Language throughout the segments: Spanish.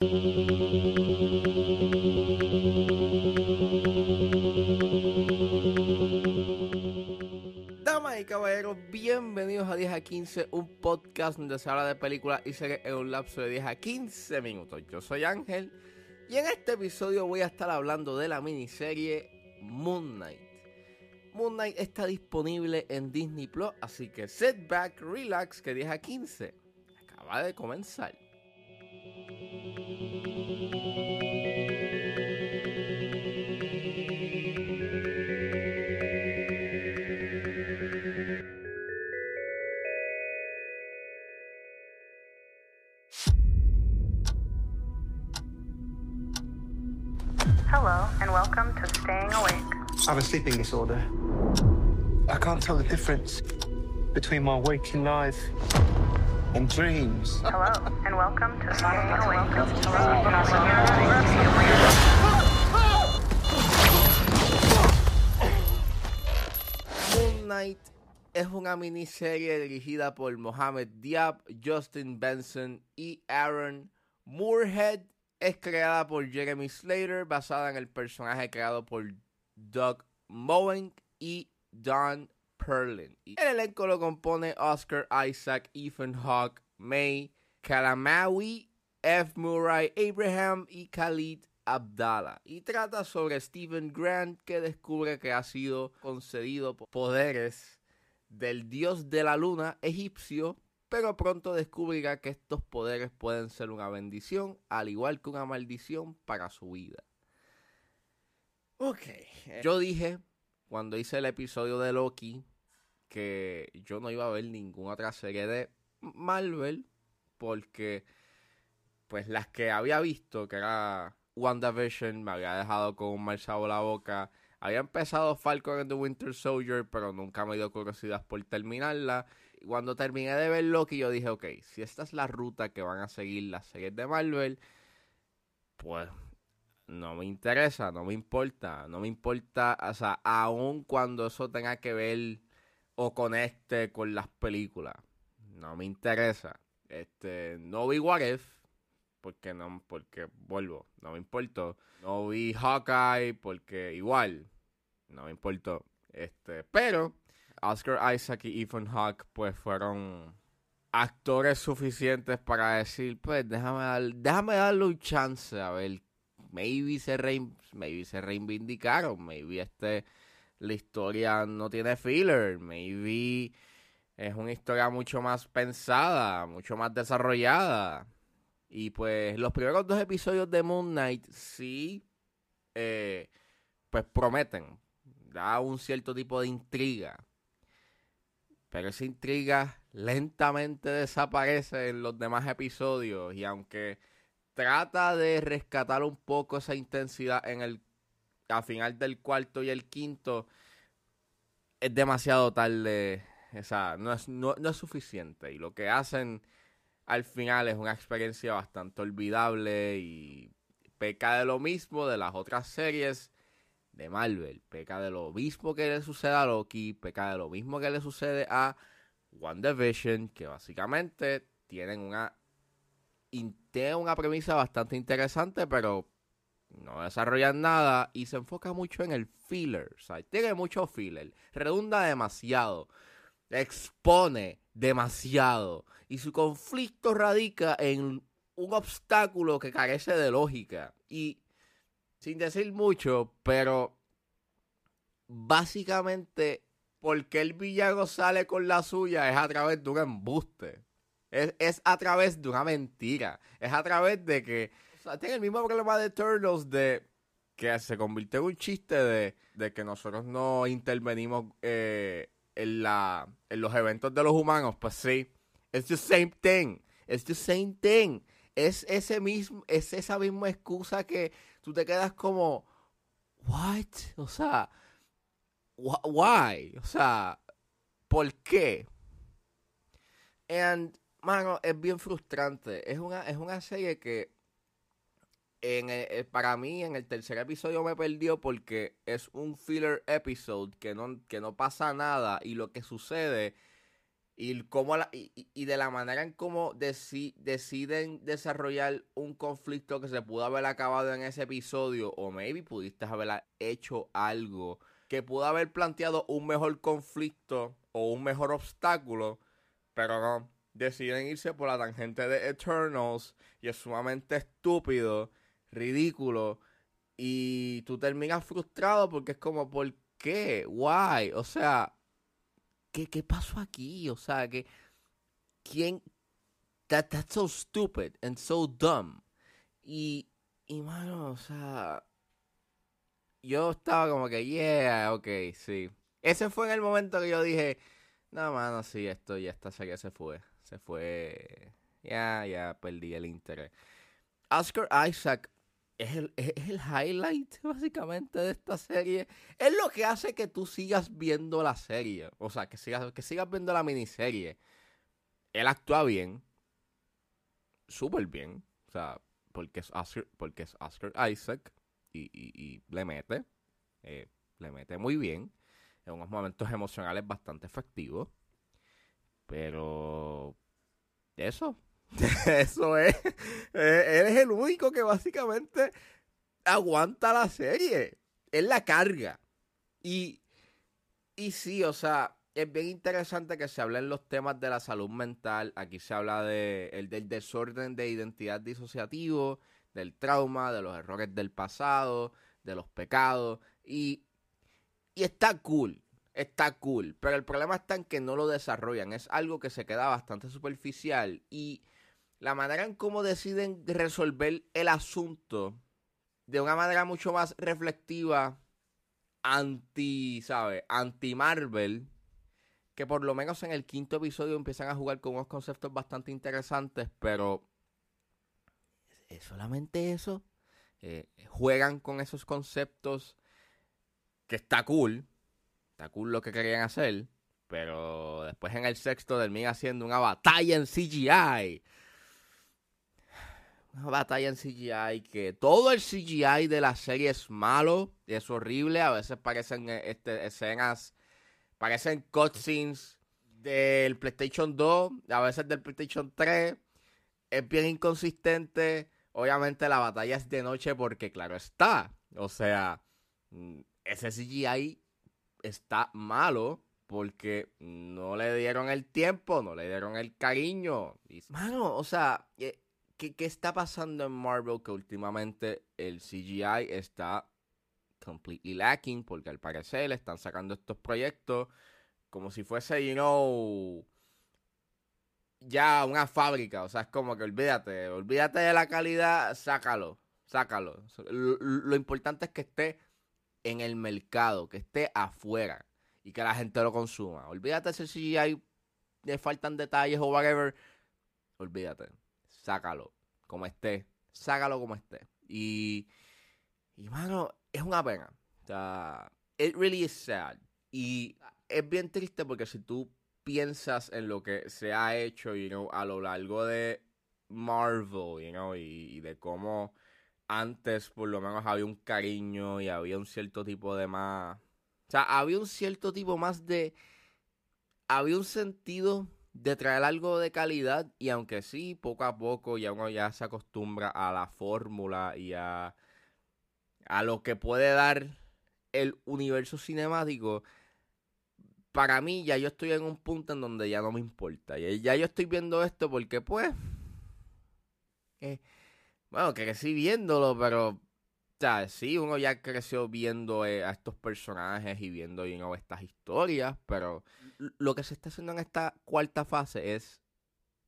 Damas y caballeros, bienvenidos a 10 a 15, un podcast donde se habla de películas y series en un lapso de 10 a 15 minutos. Yo soy Ángel y en este episodio voy a estar hablando de la miniserie Moon Knight. Moon Knight está disponible en Disney Plus, así que sit back, relax, que 10 a 15 acaba de comenzar. Hello, and welcome to Staying Awake. I have a sleeping disorder. I can't tell the difference between my waking life and dreams. Hello, and welcome to Staying Awake. Moon Knight es una miniserie dirigida por Mohamed Diab, Justin Benson y Aaron Moorhead. Es creada por Jeremy Slater, basada en el personaje creado por Doug Moen y Don Perlin. El elenco lo compone Oscar Isaac, Ethan Hawke, May, Kalamawi, F. Murray Abraham y Khalid Abdallah. Y trata sobre Stephen Grant que descubre que ha sido concedido poderes del dios de la luna egipcio, pero pronto descubrirá que estos poderes pueden ser una bendición, al igual que una maldición para su vida. Ok, yo dije cuando hice el episodio de Loki que yo no iba a ver ninguna otra serie de Marvel porque pues las que había visto que era WandaVision me había dejado con un mal sabor la boca. Había empezado Falcon and the Winter Soldier pero nunca me dio curiosidad por terminarla cuando terminé de ver Loki yo dije ok si esta es la ruta que van a seguir las series de Marvel pues no me interesa, no me importa, no me importa, o sea, aun cuando eso tenga que ver o conecte con las películas, no me interesa. Este, no vi What porque no, porque vuelvo, no me importó. No vi Hawkeye, porque igual, no me importó. Este, pero Oscar Isaac y Ethan Hawke, pues fueron actores suficientes para decir, pues déjame, dar, déjame darle un chance a ver maybe se, rein, maybe se reivindicaron, maybe este, la historia no tiene filler, maybe es una historia mucho más pensada, mucho más desarrollada. Y pues los primeros dos episodios de Moon Knight sí, eh, pues prometen, da un cierto tipo de intriga. Pero esa intriga lentamente desaparece en los demás episodios y aunque trata de rescatar un poco esa intensidad en el a final del cuarto y el quinto es demasiado tarde esa no es, no, no es suficiente y lo que hacen al final es una experiencia bastante olvidable y peca de lo mismo de las otras series de Marvel peca de lo mismo que le sucede a Loki peca de lo mismo que le sucede a WandaVision que básicamente tienen una una premisa bastante interesante, pero no desarrollan nada y se enfoca mucho en el filler. O tiene mucho filler, redunda demasiado, expone demasiado y su conflicto radica en un obstáculo que carece de lógica. Y sin decir mucho, pero básicamente, porque el villano sale con la suya es a través de un embuste. Es, es, a través de una mentira. Es a través de que. O sea, tiene el mismo problema de Turtles de que se convirtió en un chiste de, de que nosotros no intervenimos eh, en, la, en los eventos de los humanos. Pues sí. Es the same thing. Es the same thing. Es ese mismo, es esa misma excusa que tú te quedas como. What? O sea. Why? O sea. ¿Por qué? And mano, es bien frustrante. Es una, es una serie que en el, para mí en el tercer episodio me perdió porque es un filler episode que no, que no pasa nada y lo que sucede y, cómo la, y, de la manera en cómo deciden desarrollar un conflicto que se pudo haber acabado en ese episodio, o maybe pudiste haber hecho algo que pudo haber planteado un mejor conflicto o un mejor obstáculo, pero no. Deciden irse por la tangente de Eternals y es sumamente estúpido, ridículo. Y tú terminas frustrado porque es como, ¿por qué? ¿Why? O sea, ¿qué, qué pasó aquí? O sea, que. ¿Quién? That, that's so stupid and so dumb. Y, y mano, o sea. Yo estaba como que, yeah, ok, sí. Ese fue en el momento que yo dije, no, mano, sí, esto ya esta serie se fue. Se fue. Ya, ya, perdí el interés. Oscar Isaac es el, es el, highlight, básicamente, de esta serie. Es lo que hace que tú sigas viendo la serie. O sea, que sigas, que sigas viendo la miniserie. Él actúa bien. Súper bien. O sea, porque es Oscar, porque es Oscar Isaac. Y, y, le mete. Eh, le mete muy bien. En unos momentos emocionales bastante efectivos. Pero. Eso. Eso es. Él es el único que básicamente aguanta la serie. Él la carga. Y, y sí, o sea, es bien interesante que se hablen los temas de la salud mental. Aquí se habla de, el, del desorden de identidad disociativo, del trauma, de los errores del pasado, de los pecados. Y, y está cool está cool, pero el problema está en que no lo desarrollan. Es algo que se queda bastante superficial y la manera en cómo deciden resolver el asunto de una manera mucho más reflectiva, anti, ¿sabes? Anti Marvel, que por lo menos en el quinto episodio empiezan a jugar con unos conceptos bastante interesantes, pero es solamente eso. Eh, juegan con esos conceptos que está cool, está cool lo que querían hacer, pero después en el sexto termina haciendo una batalla en CGI una batalla en CGI que todo el CGI de la serie es malo, es horrible, a veces parecen eh, este, escenas, parecen cutscenes del PlayStation 2, a veces del PlayStation 3, es bien inconsistente, obviamente la batalla es de noche porque claro está, o sea, mm, ese CGI está malo porque no le dieron el tiempo, no le dieron el cariño. Mano, o sea, eh, ¿qué, está pasando en Marvel? Que últimamente el CGI está completely lacking porque al parecer le están sacando estos proyectos como si fuese, you know, ya una fábrica. O sea, es como que olvídate, olvídate de la calidad, sácalo, sácalo. Lo, importante es que esté en el mercado, que esté afuera y que la gente lo consuma. Olvídate si CGI le faltan detalles o whatever. Olvídate sácalo como esté. Sácalo como esté. Y, y mano, es una pena. O sea, it really is sad. Y es bien triste porque si tú piensas en lo que se ha hecho, you know, a lo largo de Marvel, you know, y, y de cómo antes por lo menos había un cariño y había un cierto tipo de más... O sea, había un cierto tipo más de... Había un sentido de traer algo de calidad y aunque sí, poco a poco ya uno ya se acostumbra a la fórmula y a, a lo que puede dar el universo cinemático, para mí ya yo estoy en un punto en donde ya no me importa. Ya, yo estoy viendo esto porque pues... Eh, bueno, crecí viéndolo, pero sea, sí, uno ya creció viendo eh, a estos personajes y viendo estas historias, pero lo que se está haciendo en esta cuarta fase es,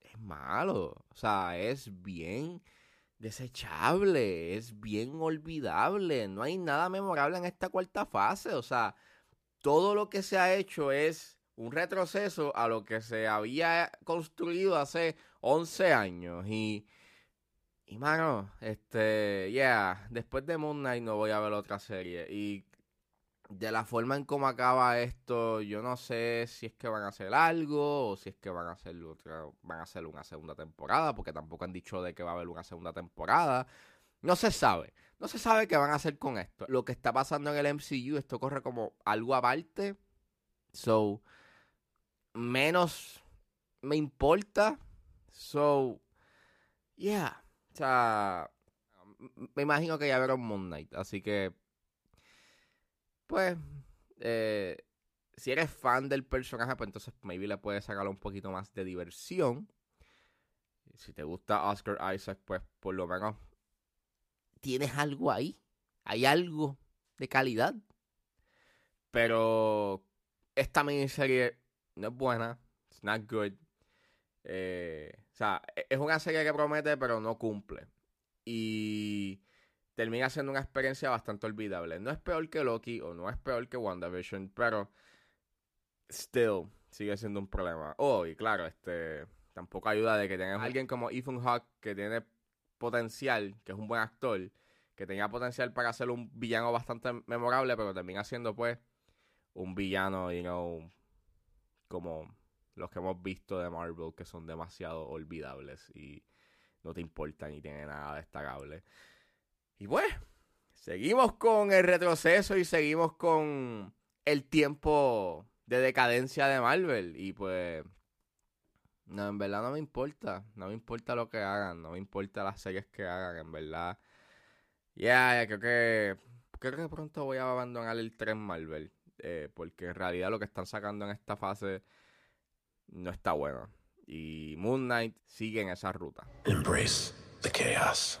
es malo. O sea, es bien desechable, es bien olvidable. No hay nada memorable en esta cuarta fase. O sea, todo lo que se ha hecho es un retroceso a lo que se había construido hace 11 años. Y y mano, este, yeah, después de Moon Knight no voy a ver otra serie. Y de la forma en cómo acaba esto, yo no sé si es que van a hacer algo o si es que van a hacer otra, van a hacer una segunda temporada, porque tampoco han dicho de que va a haber una segunda temporada. No se sabe, no se sabe qué van a hacer con esto. Lo que está pasando en el MCU, esto corre como algo aparte. So, menos me importa. So, yeah. Sea, me imagino que ya vieron Moon Knight. Así que, pues, eh, si eres fan del personaje, pues entonces maybe le puedes sacar un poquito más de diversión. Si te gusta Oscar Isaac, pues por lo menos tienes algo ahí. Hay algo de calidad. Pero esta miniserie no es buena. It's not good. Eh, sea, e-, es una serie que promete, pero no cumple. Y termina siendo una experiencia bastante olvidable. No es peor que Loki o no es peor que WandaVision, pero still sigue siendo un problema. Oh, y claro, este tampoco ayuda de que tengas alguien como Ethan Hawke que tiene potencial, que es un buen actor, que tenía potencial para ser un villano bastante memorable, pero termina siendo pues un villano, you know, como los que hemos visto de Marvel que son demasiado olvidables y no te importan y tienen nada destacable. Y pues, seguimos con el retroceso y seguimos con el tiempo de decadencia de Marvel. Y pues, no, en verdad no me importa. No me importa lo que hagan. No me importa las series que hagan, en verdad. Ya, creo que. Creo que pronto voy a abandonar el tren Marvel. Eh, porque en realidad lo que están sacando en esta fase no está bueno. Y Moon Knight sigue en esa ruta. Embrace the chaos.